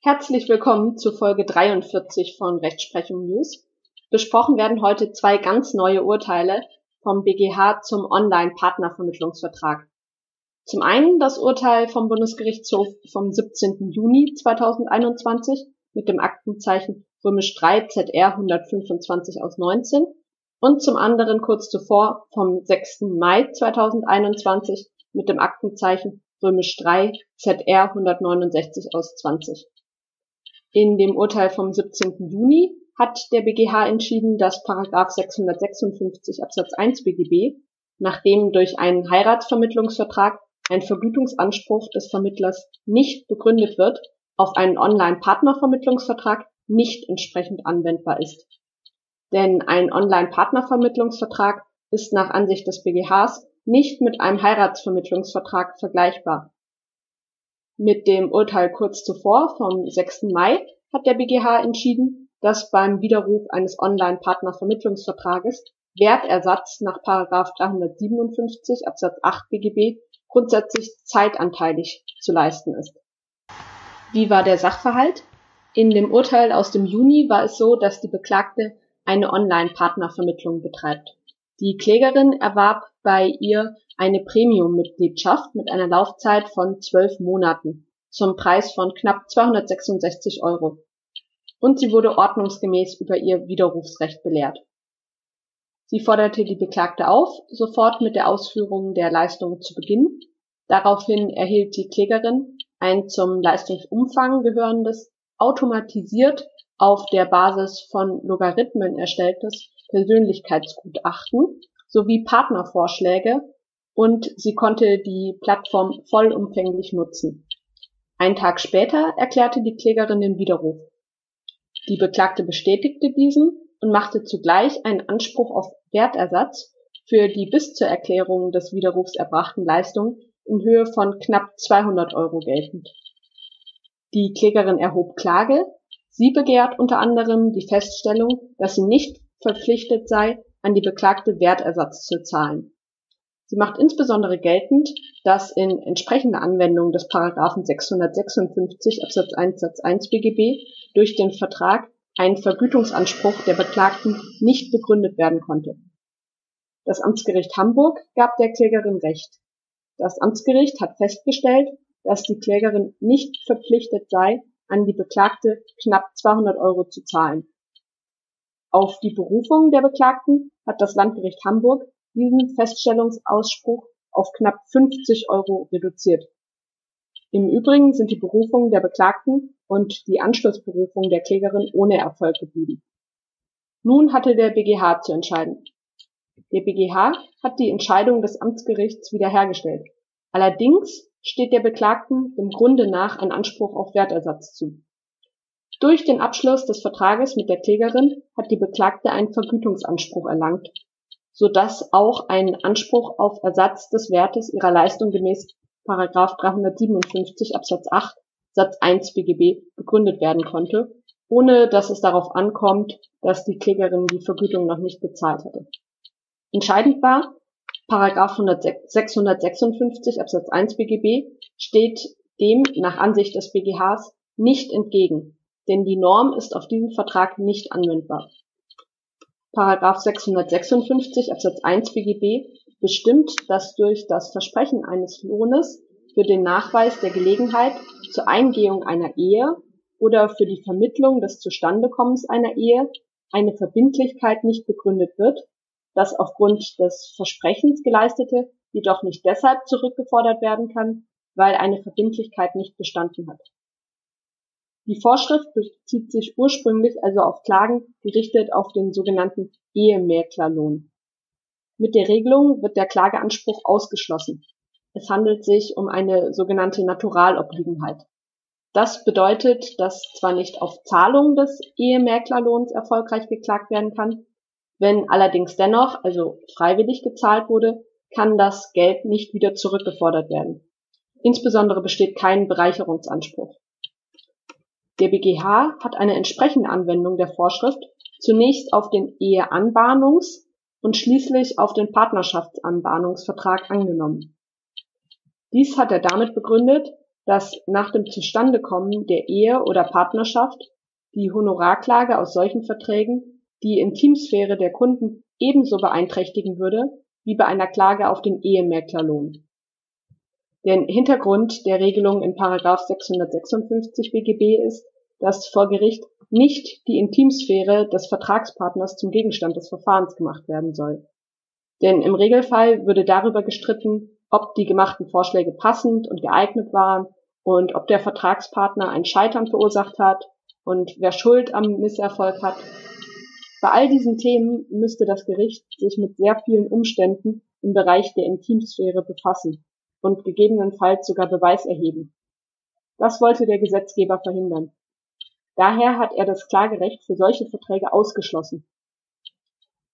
Herzlich willkommen zu Folge 43 von Rechtsprechung News. Besprochen werden heute zwei ganz neue Urteile vom BGH zum Online-Partnervermittlungsvertrag. Zum einen das Urteil vom Bundesgerichtshof vom 17. Juni 2021 mit dem Aktenzeichen römisch 3 ZR 125 aus 19 und zum anderen kurz zuvor vom 6. Mai 2021 mit dem Aktenzeichen römisch 3 ZR 169 aus 20. In dem Urteil vom 17. Juni hat der BGH entschieden, dass Paragraph 656 Absatz 1 BGB, nachdem durch einen Heiratsvermittlungsvertrag ein Vergütungsanspruch des Vermittlers nicht begründet wird, auf einen Online-Partnervermittlungsvertrag nicht entsprechend anwendbar ist. Denn ein Online-Partnervermittlungsvertrag ist nach Ansicht des BGHs nicht mit einem Heiratsvermittlungsvertrag vergleichbar. Mit dem Urteil kurz zuvor vom 6. Mai hat der BGH entschieden, dass beim Widerruf eines Online-Partnervermittlungsvertrages Wertersatz nach 357 Absatz 8 BGB grundsätzlich zeitanteilig zu leisten ist. Wie war der Sachverhalt? In dem Urteil aus dem Juni war es so, dass die Beklagte eine Online-Partnervermittlung betreibt. Die Klägerin erwarb bei ihr eine Premium-Mitgliedschaft mit einer Laufzeit von zwölf Monaten zum Preis von knapp 266 Euro. Und sie wurde ordnungsgemäß über ihr Widerrufsrecht belehrt. Sie forderte die Beklagte auf, sofort mit der Ausführung der Leistung zu beginnen. Daraufhin erhielt die Klägerin ein zum Leistungsumfang gehörendes, automatisiert auf der Basis von Logarithmen erstelltes Persönlichkeitsgutachten sowie Partnervorschläge und sie konnte die Plattform vollumfänglich nutzen. Ein Tag später erklärte die Klägerin den Widerruf. Die Beklagte bestätigte diesen und machte zugleich einen Anspruch auf Wertersatz für die bis zur Erklärung des Widerrufs erbrachten Leistungen in Höhe von knapp 200 Euro geltend. Die Klägerin erhob Klage. Sie begehrt unter anderem die Feststellung, dass sie nicht verpflichtet sei, an die Beklagte Wertersatz zu zahlen. Sie macht insbesondere geltend, dass in entsprechender Anwendung des Paragraphen 656 Absatz 1 Satz 1 BGB durch den Vertrag ein Vergütungsanspruch der Beklagten nicht begründet werden konnte. Das Amtsgericht Hamburg gab der Klägerin Recht. Das Amtsgericht hat festgestellt, dass die Klägerin nicht verpflichtet sei, an die Beklagte knapp 200 Euro zu zahlen. Auf die Berufung der Beklagten hat das Landgericht Hamburg diesen Feststellungsausspruch auf knapp 50 Euro reduziert. Im Übrigen sind die Berufungen der Beklagten und die Anschlussberufung der Klägerin ohne Erfolg geblieben. Nun hatte der BGH zu entscheiden. Der BGH hat die Entscheidung des Amtsgerichts wiederhergestellt. Allerdings steht der Beklagten im Grunde nach ein Anspruch auf Wertersatz zu. Durch den Abschluss des Vertrages mit der Klägerin hat die Beklagte einen Vergütungsanspruch erlangt, so dass auch ein Anspruch auf Ersatz des Wertes ihrer Leistung gemäß § 357 Absatz 8 Satz 1 BGB begründet werden konnte, ohne dass es darauf ankommt, dass die Klägerin die Vergütung noch nicht bezahlt hatte. Entscheidend war, § 656 Absatz 1 BGB steht dem nach Ansicht des BGHs nicht entgegen denn die Norm ist auf diesen Vertrag nicht anwendbar. Paragraph 656 Absatz 1 BGB bestimmt, dass durch das Versprechen eines Lohnes für den Nachweis der Gelegenheit zur Eingehung einer Ehe oder für die Vermittlung des Zustandekommens einer Ehe eine Verbindlichkeit nicht begründet wird, das aufgrund des Versprechens geleistete jedoch nicht deshalb zurückgefordert werden kann, weil eine Verbindlichkeit nicht bestanden hat. Die Vorschrift bezieht sich ursprünglich also auf Klagen gerichtet auf den sogenannten Ehemäklerlohn. Mit der Regelung wird der Klageanspruch ausgeschlossen. Es handelt sich um eine sogenannte Naturalobliegenheit. Das bedeutet, dass zwar nicht auf Zahlung des Ehemäklerlohns erfolgreich geklagt werden kann, wenn allerdings dennoch, also freiwillig gezahlt wurde, kann das Geld nicht wieder zurückgefordert werden. Insbesondere besteht kein Bereicherungsanspruch. Der BGH hat eine entsprechende Anwendung der Vorschrift zunächst auf den Eheanbahnungs- und schließlich auf den Partnerschaftsanbahnungsvertrag angenommen. Dies hat er damit begründet, dass nach dem Zustandekommen der Ehe oder Partnerschaft die Honorarklage aus solchen Verträgen die Intimsphäre der Kunden ebenso beeinträchtigen würde wie bei einer Klage auf den Ehemäklerlohn. Der Hintergrund der Regelung in § 656 BGB ist, dass vor Gericht nicht die Intimsphäre des Vertragspartners zum Gegenstand des Verfahrens gemacht werden soll. Denn im Regelfall würde darüber gestritten, ob die gemachten Vorschläge passend und geeignet waren und ob der Vertragspartner ein Scheitern verursacht hat und wer Schuld am Misserfolg hat. Bei all diesen Themen müsste das Gericht sich mit sehr vielen Umständen im Bereich der Intimsphäre befassen und gegebenenfalls sogar Beweis erheben. Das wollte der Gesetzgeber verhindern. Daher hat er das Klagerecht für solche Verträge ausgeschlossen.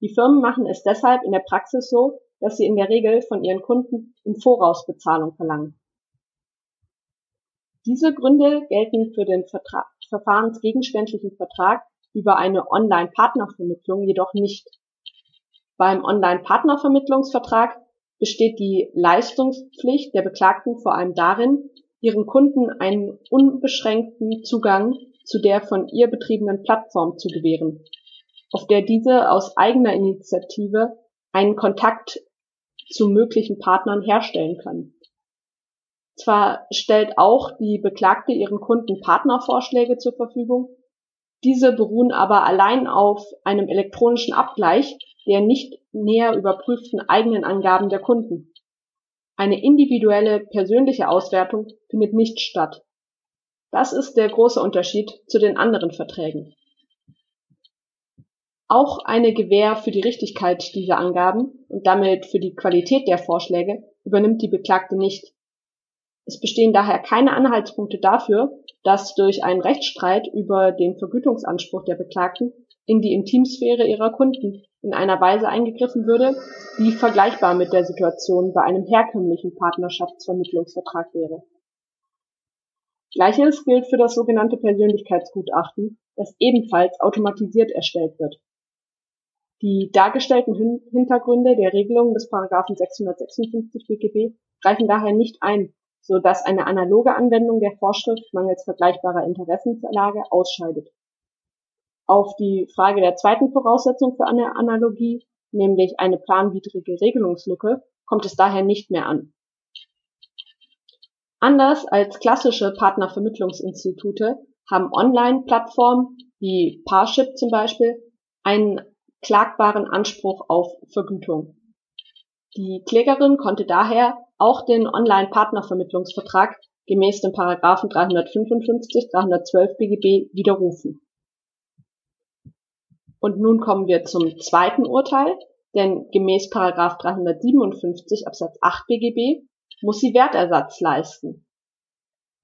Die Firmen machen es deshalb in der Praxis so, dass sie in der Regel von ihren Kunden im Voraus Bezahlung verlangen. Diese Gründe gelten für den Vertra verfahrensgegenständlichen Vertrag über eine Online-Partnervermittlung jedoch nicht. Beim Online-Partnervermittlungsvertrag besteht die Leistungspflicht der Beklagten vor allem darin, ihren Kunden einen unbeschränkten Zugang zu der von ihr betriebenen Plattform zu gewähren, auf der diese aus eigener Initiative einen Kontakt zu möglichen Partnern herstellen können. Zwar stellt auch die Beklagte ihren Kunden Partnervorschläge zur Verfügung, diese beruhen aber allein auf einem elektronischen Abgleich der nicht näher überprüften eigenen Angaben der Kunden. Eine individuelle persönliche Auswertung findet nicht statt. Das ist der große Unterschied zu den anderen Verträgen. Auch eine Gewähr für die Richtigkeit dieser Angaben und damit für die Qualität der Vorschläge übernimmt die Beklagte nicht. Es bestehen daher keine Anhaltspunkte dafür, dass durch einen Rechtsstreit über den Vergütungsanspruch der Beklagten in die Intimsphäre ihrer Kunden in einer Weise eingegriffen würde, die vergleichbar mit der Situation bei einem herkömmlichen Partnerschaftsvermittlungsvertrag wäre. Gleiches gilt für das sogenannte Persönlichkeitsgutachten, das ebenfalls automatisiert erstellt wird. Die dargestellten Hintergründe der Regelung des Paragraphen 656 BGB greifen daher nicht ein, so dass eine analoge Anwendung der Vorschrift mangels vergleichbarer Interessenslage ausscheidet. Auf die Frage der zweiten Voraussetzung für eine Analogie, nämlich eine planwidrige Regelungslücke, kommt es daher nicht mehr an. Anders als klassische Partnervermittlungsinstitute haben Online-Plattformen wie Parship zum Beispiel einen klagbaren Anspruch auf Vergütung. Die Klägerin konnte daher auch den Online-Partnervermittlungsvertrag gemäß den Paragraphen 355, 312 BGB widerrufen. Und nun kommen wir zum zweiten Urteil, denn gemäß Paragraph 357 Absatz 8 BGB muss sie Wertersatz leisten.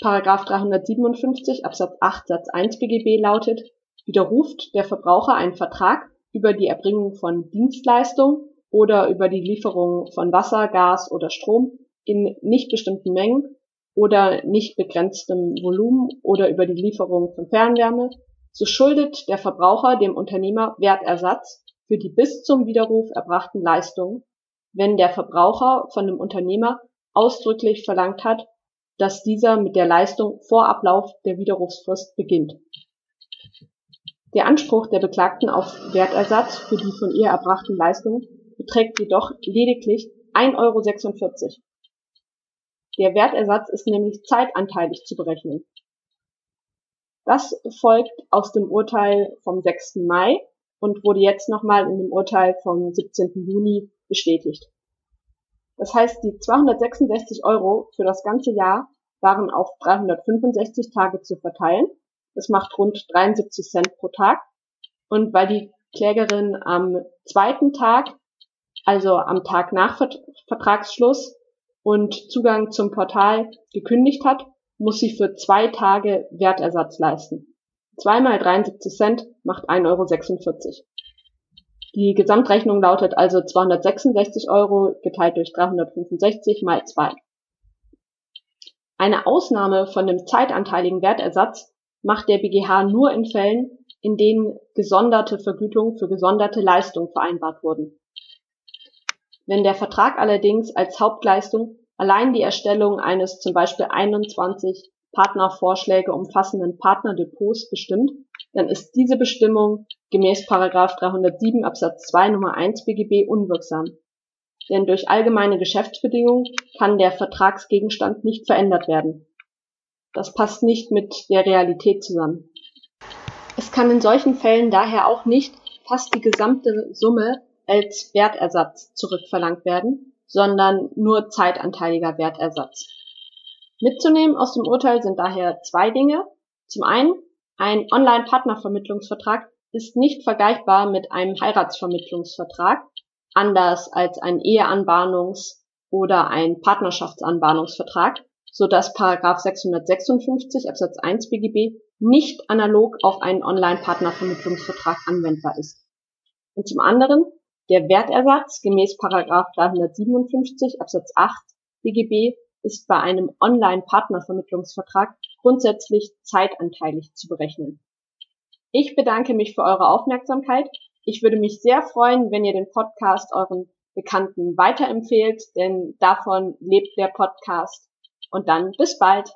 Paragraph 357 Absatz 8 Satz 1 BGB lautet, widerruft der Verbraucher einen Vertrag über die Erbringung von Dienstleistungen oder über die Lieferung von Wasser, Gas oder Strom in nicht bestimmten Mengen oder nicht begrenztem Volumen oder über die Lieferung von Fernwärme, so schuldet der Verbraucher dem Unternehmer Wertersatz für die bis zum Widerruf erbrachten Leistungen, wenn der Verbraucher von dem Unternehmer ausdrücklich verlangt hat, dass dieser mit der Leistung vor Ablauf der Widerrufsfrist beginnt. Der Anspruch der Beklagten auf Wertersatz für die von ihr erbrachten Leistungen beträgt jedoch lediglich 1,46 Euro. Der Wertersatz ist nämlich zeitanteilig zu berechnen. Das folgt aus dem Urteil vom 6. Mai und wurde jetzt nochmal in dem Urteil vom 17. Juni bestätigt. Das heißt, die 266 Euro für das ganze Jahr waren auf 365 Tage zu verteilen. Das macht rund 73 Cent pro Tag. Und weil die Klägerin am zweiten Tag, also am Tag nach Vertragsschluss und Zugang zum Portal gekündigt hat, muss sie für zwei Tage Wertersatz leisten. Zweimal 73 Cent macht 1,46 Euro. Die Gesamtrechnung lautet also 266 Euro geteilt durch 365 mal 2. Eine Ausnahme von dem zeitanteiligen Wertersatz macht der BGH nur in Fällen, in denen gesonderte Vergütungen für gesonderte Leistungen vereinbart wurden. Wenn der Vertrag allerdings als Hauptleistung Allein die Erstellung eines zum Beispiel 21 Partnervorschläge umfassenden Partnerdepots bestimmt, dann ist diese Bestimmung gemäß 307 Absatz 2 Nummer 1 BGB unwirksam. Denn durch allgemeine Geschäftsbedingungen kann der Vertragsgegenstand nicht verändert werden. Das passt nicht mit der Realität zusammen. Es kann in solchen Fällen daher auch nicht fast die gesamte Summe als Wertersatz zurückverlangt werden, sondern nur zeitanteiliger Wertersatz. Mitzunehmen aus dem Urteil sind daher zwei Dinge. Zum einen, ein Online-Partnervermittlungsvertrag ist nicht vergleichbar mit einem Heiratsvermittlungsvertrag, anders als ein Eheanbahnungs- oder ein Partnerschaftsanbahnungsvertrag, so dass Paragraph 656 Absatz 1 BGB nicht analog auf einen Online-Partnervermittlungsvertrag anwendbar ist. Und zum anderen, der Wertersatz gemäß Paragraph 357 Absatz 8 BGB ist bei einem Online-Partnervermittlungsvertrag grundsätzlich zeitanteilig zu berechnen. Ich bedanke mich für eure Aufmerksamkeit. Ich würde mich sehr freuen, wenn ihr den Podcast euren Bekannten weiterempfehlt, denn davon lebt der Podcast. Und dann bis bald.